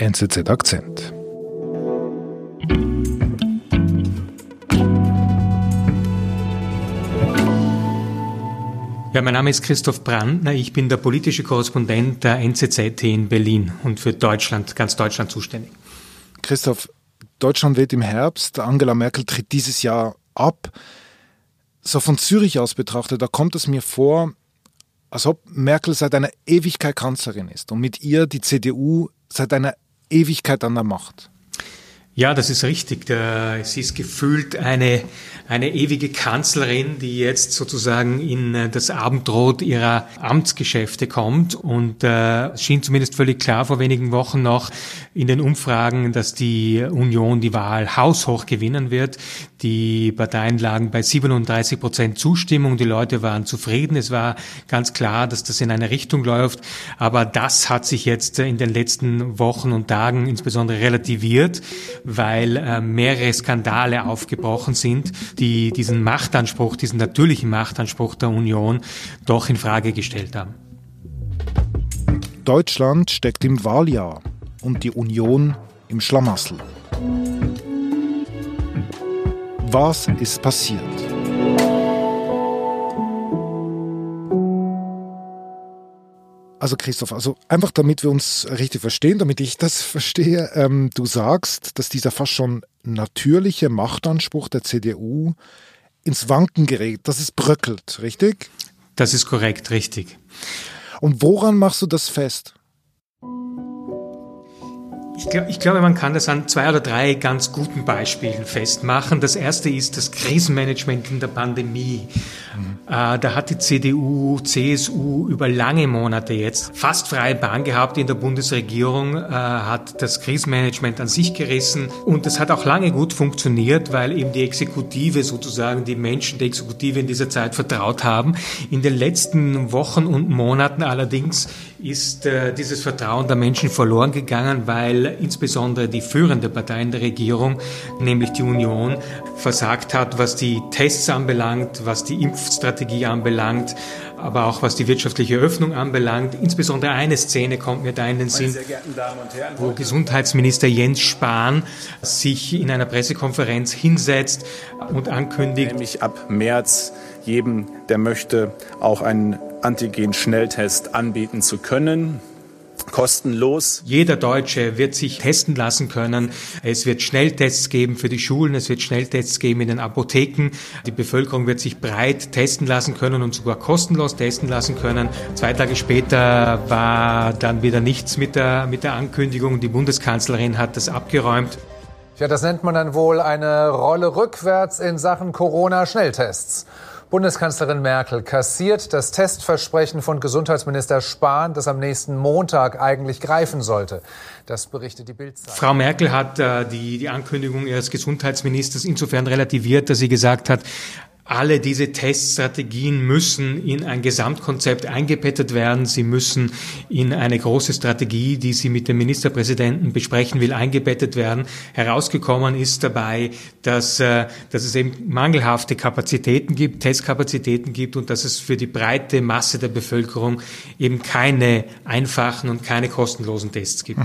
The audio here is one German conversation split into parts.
NZZ Akzent. Ja, mein Name ist Christoph Brandner. Ich bin der politische Korrespondent der NZZ in Berlin und für Deutschland, ganz Deutschland zuständig. Christoph, Deutschland wird im Herbst. Angela Merkel tritt dieses Jahr ab. So von Zürich aus betrachtet, da kommt es mir vor, als ob Merkel seit einer Ewigkeit Kanzlerin ist und mit ihr die CDU seit einer Ewigkeit an der Macht. Ja, das ist richtig. Sie ist gefühlt eine, eine ewige Kanzlerin, die jetzt sozusagen in äh, das Abendrot ihrer Amtsgeschäfte kommt. Und äh, es schien zumindest völlig klar vor wenigen Wochen noch in den Umfragen, dass die Union die Wahl haushoch gewinnen wird. Die Parteien lagen bei 37 Prozent Zustimmung. Die Leute waren zufrieden. Es war ganz klar, dass das in eine Richtung läuft. Aber das hat sich jetzt in den letzten Wochen und Tagen insbesondere relativiert weil äh, mehrere Skandale aufgebrochen sind, die diesen Machtanspruch, diesen natürlichen Machtanspruch der Union doch in Frage gestellt haben. Deutschland steckt im Wahljahr und die Union im Schlamassel. Was ist passiert? Also Christoph, also einfach damit wir uns richtig verstehen, damit ich das verstehe, ähm, du sagst, dass dieser fast schon natürliche Machtanspruch der CDU ins Wanken gerät, dass es bröckelt, richtig? Das ist korrekt, richtig. Und woran machst du das fest? Ich, glaub, ich glaube, man kann das an zwei oder drei ganz guten Beispielen festmachen. Das erste ist das Krisenmanagement in der Pandemie. Mhm. Äh, da hat die CDU, CSU über lange Monate jetzt fast freie Bahn gehabt in der Bundesregierung, äh, hat das Krisenmanagement an sich gerissen und das hat auch lange gut funktioniert, weil eben die Exekutive sozusagen, die Menschen der Exekutive in dieser Zeit vertraut haben. In den letzten Wochen und Monaten allerdings ist äh, dieses Vertrauen der Menschen verloren gegangen, weil insbesondere die führende Partei in der Regierung, nämlich die Union, versagt hat, was die Tests anbelangt, was die Impfstrategie anbelangt, aber auch was die wirtschaftliche Öffnung anbelangt. Insbesondere eine Szene kommt mir da in den Sinn, wo Gesundheitsminister Jens Spahn sich in einer Pressekonferenz hinsetzt und ankündigt, nämlich ab März jedem, der möchte, auch einen Antigen-Schnelltest anbieten zu können kostenlos. Jeder Deutsche wird sich testen lassen können. Es wird Schnelltests geben für die Schulen, es wird Schnelltests geben in den Apotheken. Die Bevölkerung wird sich breit testen lassen können und sogar kostenlos testen lassen können. Zwei Tage später war dann wieder nichts mit der, mit der Ankündigung. Die Bundeskanzlerin hat das abgeräumt. Ja, das nennt man dann wohl eine Rolle rückwärts in Sachen Corona-Schnelltests. Bundeskanzlerin Merkel kassiert das Testversprechen von Gesundheitsminister Spahn, das am nächsten Montag eigentlich greifen sollte. Das berichtet die Bildzeitung. Frau Merkel hat äh, die, die Ankündigung ihres Gesundheitsministers insofern relativiert, dass sie gesagt hat, alle diese Teststrategien müssen in ein Gesamtkonzept eingebettet werden. Sie müssen in eine große Strategie, die sie mit dem Ministerpräsidenten besprechen will, eingebettet werden. Herausgekommen ist dabei, dass, äh, dass es eben mangelhafte Kapazitäten gibt, Testkapazitäten gibt und dass es für die breite Masse der Bevölkerung eben keine einfachen und keine kostenlosen Tests gibt.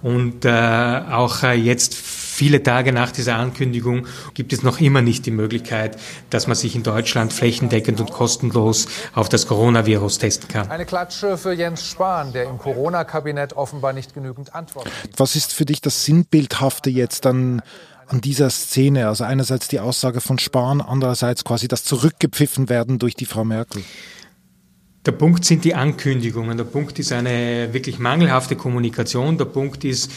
Und äh, auch äh, jetzt viele Tage nach dieser Ankündigung gibt es noch immer nicht die Möglichkeit, dass man sich in Deutschland flächendeckend und kostenlos auf das Coronavirus testen kann. Eine Klatsche für Jens Spahn, der im Corona-Kabinett offenbar nicht genügend Antworten gibt. Was ist für dich das Sinnbildhafte jetzt an an dieser Szene? Also einerseits die Aussage von Spahn, andererseits quasi das Zurückgepfiffen werden durch die Frau Merkel. Der Punkt sind die Ankündigungen. Der Punkt ist eine wirklich mangelhafte Kommunikation. Der Punkt ist,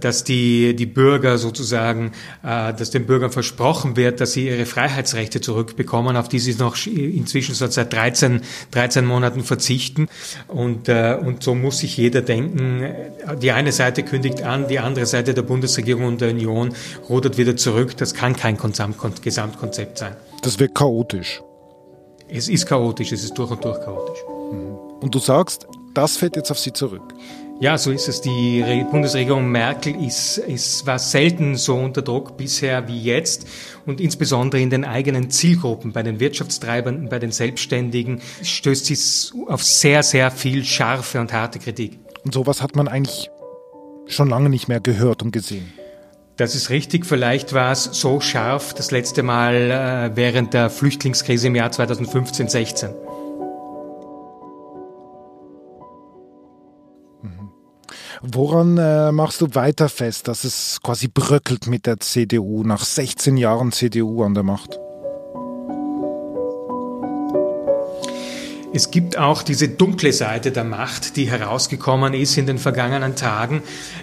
dass die, die Bürger sozusagen, äh, dass den Bürgern versprochen wird, dass sie ihre Freiheitsrechte zurückbekommen, auf die sie noch inzwischen seit 13, 13 Monaten verzichten. Und, äh, und so muss sich jeder denken, die eine Seite kündigt an, die andere Seite der Bundesregierung und der Union rudert wieder zurück. Das kann kein Gesamtkonzept sein. Das wird chaotisch. Es ist chaotisch, es ist durch und durch chaotisch. Mhm. Und du sagst, das fällt jetzt auf sie zurück. Ja, so ist es. Die Bundesregierung Merkel ist, ist, war selten so unter Druck bisher wie jetzt und insbesondere in den eigenen Zielgruppen, bei den Wirtschaftstreibenden, bei den Selbstständigen, stößt sie auf sehr, sehr viel scharfe und harte Kritik. Und sowas hat man eigentlich schon lange nicht mehr gehört und gesehen. Das ist richtig. Vielleicht war es so scharf das letzte Mal äh, während der Flüchtlingskrise im Jahr 2015-16. Woran äh, machst du weiter fest, dass es quasi bröckelt mit der CDU nach 16 Jahren CDU an der Macht? Es gibt auch diese dunkle Seite der Macht, die herausgekommen ist in den vergangenen Tagen.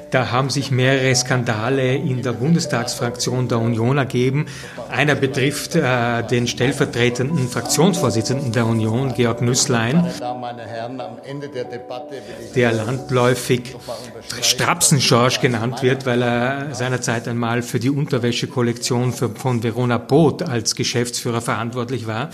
Da haben sich mehrere Skandale in der Bundestagsfraktion der Union ergeben. Einer betrifft äh, den stellvertretenden Fraktionsvorsitzenden der Union, Georg Nüßlein, der landläufig Strapsen-George genannt wird, weil er seinerzeit einmal für die Unterwäschekollektion von Verona Both als Geschäftsführer verantwortlich war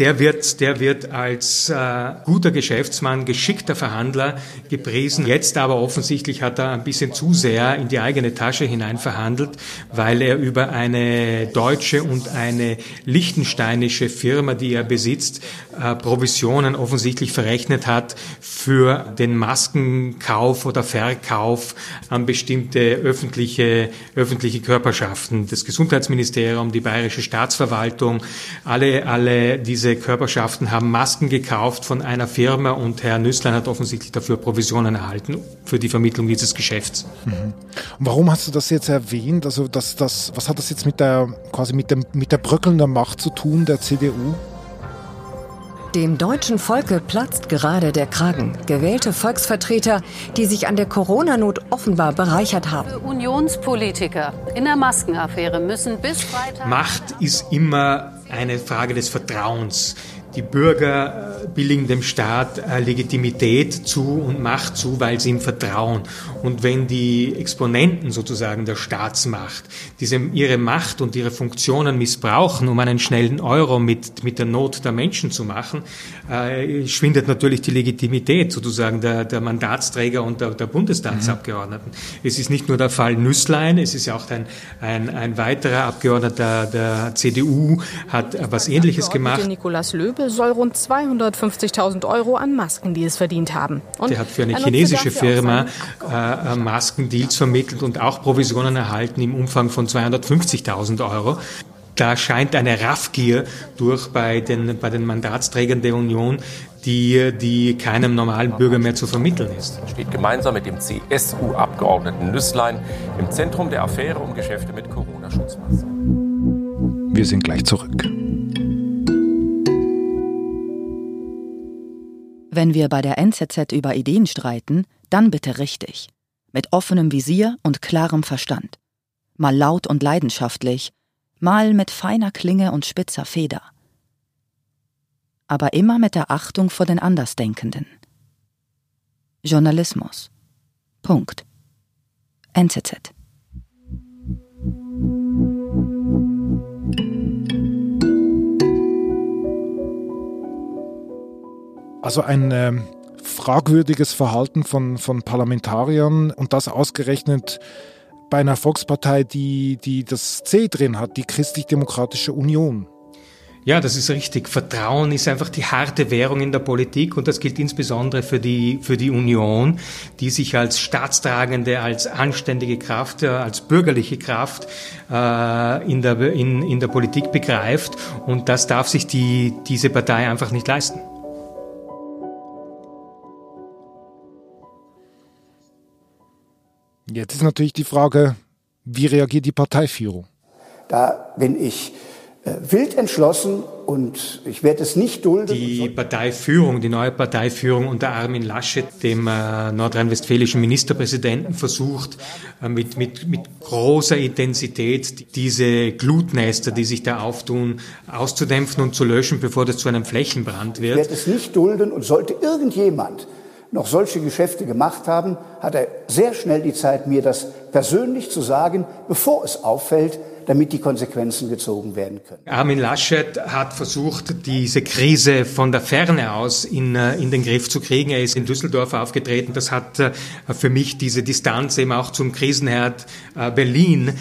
der wird, der wird als äh, guter Geschäftsmann, geschickter Verhandler gepriesen. Jetzt aber offensichtlich hat er ein bisschen zu sehr in die eigene Tasche hinein verhandelt, weil er über eine deutsche und eine lichtensteinische Firma, die er besitzt, äh, Provisionen offensichtlich verrechnet hat für den Maskenkauf oder Verkauf an bestimmte öffentliche, öffentliche Körperschaften. Das Gesundheitsministerium, die Bayerische Staatsverwaltung, alle, alle diese diese Körperschaften haben Masken gekauft von einer Firma und Herr Nüßlein hat offensichtlich dafür Provisionen erhalten für die Vermittlung dieses Geschäfts. Mhm. Und warum hast du das jetzt erwähnt? Also das, das, was hat das jetzt mit der quasi mit dem mit der bröckelnden Macht zu tun der CDU? Dem deutschen Volke platzt gerade der Kragen. Gewählte Volksvertreter, die sich an der Corona-Not offenbar bereichert haben. Unionspolitiker in der Maskenaffäre müssen bis Freitag. Macht ist immer eine Frage des Vertrauens. Die Bürger äh, billigen dem Staat äh, Legitimität zu und Macht zu, weil sie ihm vertrauen. Und wenn die Exponenten sozusagen der Staatsmacht diese, ihre Macht und ihre Funktionen missbrauchen, um einen schnellen Euro mit, mit der Not der Menschen zu machen, äh, schwindet natürlich die Legitimität sozusagen der, der Mandatsträger und der, der Bundestagsabgeordneten. Mhm. Es ist nicht nur der Fall Nüsslein, es ist ja auch ein, ein, ein weiterer Abgeordneter der CDU, hat was Ähnliches gemacht. Nikolaus Löbe soll rund 250.000 Euro an Masken, die es verdient haben. Und der hat für eine chinesische Firma äh, Maskendeals vermittelt und auch Provisionen erhalten im Umfang von 250.000 Euro. Da scheint eine Raffgier durch bei den, bei den Mandatsträgern der Union, die, die keinem normalen Bürger mehr zu vermitteln ist. Steht gemeinsam mit dem CSU-Abgeordneten Nüsslein im Zentrum der Affäre um Geschäfte mit Corona-Schutzmasken. Wir sind gleich zurück. Wenn wir bei der NZZ über Ideen streiten, dann bitte richtig. Mit offenem Visier und klarem Verstand. Mal laut und leidenschaftlich, mal mit feiner Klinge und spitzer Feder. Aber immer mit der Achtung vor den Andersdenkenden. Journalismus. Punkt. NZZ. Also ein äh, fragwürdiges Verhalten von, von Parlamentariern und das ausgerechnet bei einer Volkspartei, die, die das C drin hat, die Christlich-Demokratische Union. Ja, das ist richtig. Vertrauen ist einfach die harte Währung in der Politik und das gilt insbesondere für die, für die Union, die sich als staatstragende, als anständige Kraft, als bürgerliche Kraft äh, in, der, in, in der Politik begreift und das darf sich die, diese Partei einfach nicht leisten. Jetzt ist natürlich die Frage, wie reagiert die Parteiführung? Da bin ich äh, wild entschlossen und ich werde es nicht dulden. Die Parteiführung, die neue Parteiführung unter Armin Laschet, dem äh, nordrhein-westfälischen Ministerpräsidenten, versucht äh, mit, mit, mit großer Intensität diese Glutnester, die sich da auftun, auszudämpfen und zu löschen, bevor das zu einem Flächenbrand wird. Ich werde es nicht dulden und sollte irgendjemand noch solche Geschäfte gemacht haben, hat er sehr schnell die Zeit, mir das persönlich zu sagen, bevor es auffällt, damit die Konsequenzen gezogen werden können. Armin Laschet hat versucht, diese Krise von der Ferne aus in, äh, in den Griff zu kriegen. Er ist in Düsseldorf aufgetreten. Das hat äh, für mich diese Distanz eben auch zum Krisenherd äh, Berlin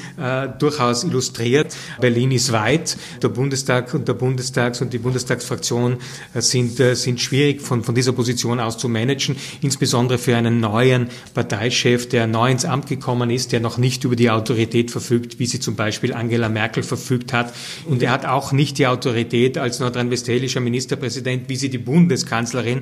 durchaus illustriert. Berlin ist weit. Der Bundestag und der Bundestags- und die Bundestagsfraktion sind, sind schwierig von, von dieser Position aus zu managen, insbesondere für einen neuen Parteichef, der neu ins Amt gekommen ist, der noch nicht über die Autorität verfügt, wie sie zum Beispiel Angela Merkel verfügt hat. Und er hat auch nicht die Autorität als nordrhein-westfälischer Ministerpräsident, wie sie die Bundeskanzlerin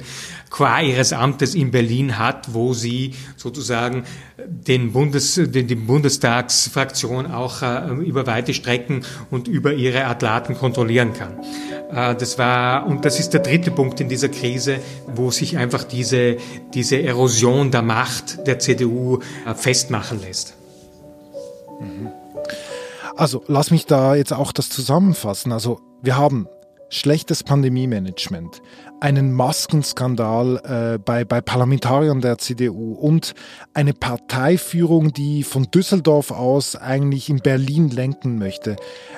qua ihres Amtes in Berlin hat, wo sie sozusagen den Bundes, den, die Bundestagsfraktion auch äh, über weite Strecken und über ihre Athlaten kontrollieren kann. Äh, das war, und das ist der dritte Punkt in dieser Krise, wo sich einfach diese, diese Erosion der Macht der CDU äh, festmachen lässt. Mhm. Also lass mich da jetzt auch das zusammenfassen. Also wir haben schlechtes Pandemie-Management, einen Maskenskandal äh, bei, bei Parlamentariern der CDU und eine Parteiführung, die von Düsseldorf aus eigentlich in Berlin lenken möchte.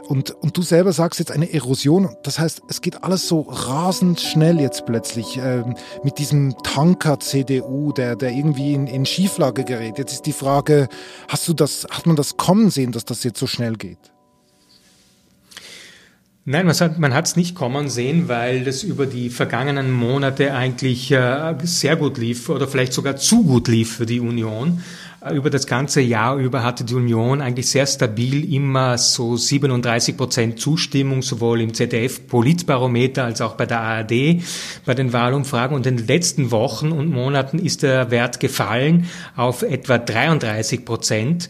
Und, und du selber sagst jetzt eine Erosion, das heißt, es geht alles so rasend schnell jetzt plötzlich äh, mit diesem Tanker CDU, der, der irgendwie in, in Schieflage gerät. Jetzt ist die Frage, hast du das, hat man das kommen sehen, dass das jetzt so schnell geht? Nein, man hat es nicht kommen sehen, weil das über die vergangenen Monate eigentlich äh, sehr gut lief oder vielleicht sogar zu gut lief für die Union. Äh, über das ganze Jahr über hatte die Union eigentlich sehr stabil immer so 37 Prozent Zustimmung, sowohl im ZDF-Politbarometer als auch bei der ARD bei den Wahlumfragen. Und in den letzten Wochen und Monaten ist der Wert gefallen auf etwa 33 Prozent.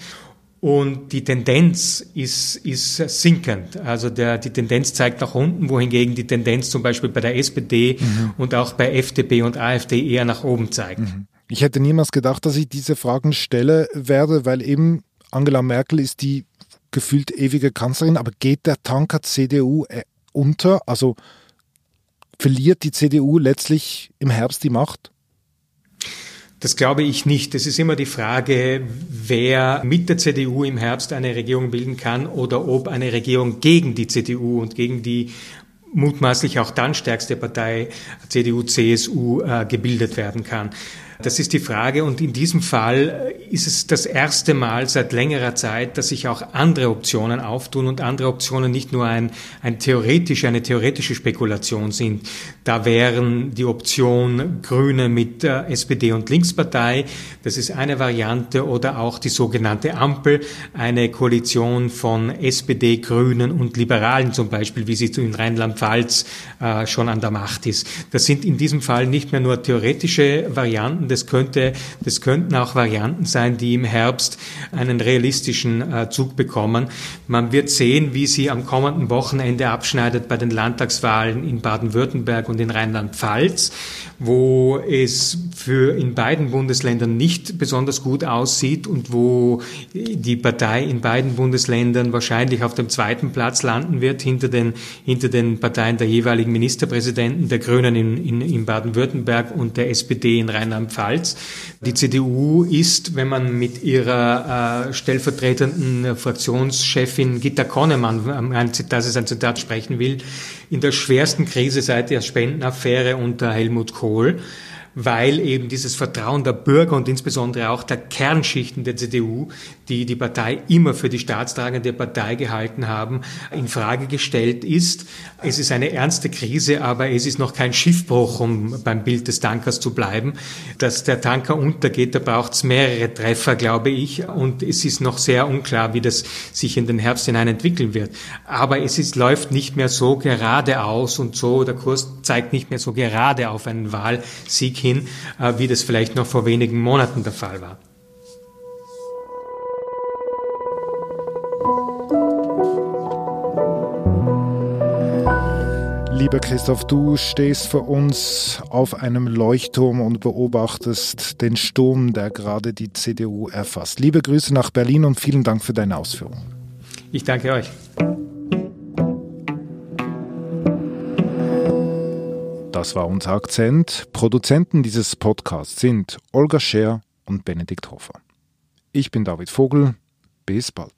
Und die Tendenz ist, ist sinkend. Also der, die Tendenz zeigt nach unten, wohingegen die Tendenz zum Beispiel bei der SPD mhm. und auch bei FDP und AfD eher nach oben zeigt. Mhm. Ich hätte niemals gedacht, dass ich diese Fragen stelle werde, weil eben Angela Merkel ist die gefühlt ewige Kanzlerin, aber geht der Tanker CDU äh, unter? Also verliert die CDU letztlich im Herbst die Macht? Das glaube ich nicht. Es ist immer die Frage, wer mit der CDU im Herbst eine Regierung bilden kann oder ob eine Regierung gegen die CDU und gegen die mutmaßlich auch dann stärkste Partei CDU, CSU äh, gebildet werden kann. Das ist die Frage. Und in diesem Fall ist es das erste Mal seit längerer Zeit, dass sich auch andere Optionen auftun und andere Optionen nicht nur ein, ein theoretisch, eine theoretische Spekulation sind. Da wären die Option Grüne mit SPD und Linkspartei. Das ist eine Variante oder auch die sogenannte Ampel, eine Koalition von SPD, Grünen und Liberalen zum Beispiel, wie sie in Rheinland-Pfalz äh, schon an der Macht ist. Das sind in diesem Fall nicht mehr nur theoretische Varianten, das, könnte, das könnten auch Varianten sein, die im Herbst einen realistischen äh, Zug bekommen. Man wird sehen, wie sie am kommenden Wochenende abschneidet bei den Landtagswahlen in Baden-Württemberg und in Rheinland-Pfalz, wo es für in beiden Bundesländern nicht besonders gut aussieht und wo die Partei in beiden Bundesländern wahrscheinlich auf dem zweiten Platz landen wird, hinter den, hinter den Parteien der jeweiligen Ministerpräsidenten, der Grünen in, in, in Baden-Württemberg und der SPD in Rheinland-Pfalz. Die CDU ist, wenn man mit ihrer äh, stellvertretenden Fraktionschefin Gitta Konnemann, äh, das ist ein Zitat, sprechen will, in der schwersten Krise seit der Spendenaffäre unter Helmut Kohl weil eben dieses Vertrauen der Bürger und insbesondere auch der Kernschichten der CDU, die die Partei immer für die staatstragende Partei gehalten haben, in Frage gestellt ist. Es ist eine ernste Krise, aber es ist noch kein Schiffbruch, um beim Bild des Tankers zu bleiben. Dass der Tanker untergeht, da braucht es mehrere Treffer, glaube ich, und es ist noch sehr unklar, wie das sich in den Herbst hinein entwickeln wird. Aber es ist, läuft nicht mehr so geradeaus und so, der Kurs zeigt nicht mehr so gerade auf einen Wahlsieg hin hin, äh, wie das vielleicht noch vor wenigen Monaten der Fall war. Lieber Christoph, du stehst für uns auf einem Leuchtturm und beobachtest den Sturm, der gerade die CDU erfasst. Liebe Grüße nach Berlin und vielen Dank für deine Ausführungen. Ich danke euch. Das war unser Akzent. Produzenten dieses Podcasts sind Olga Scher und Benedikt Hofer. Ich bin David Vogel. Bis bald.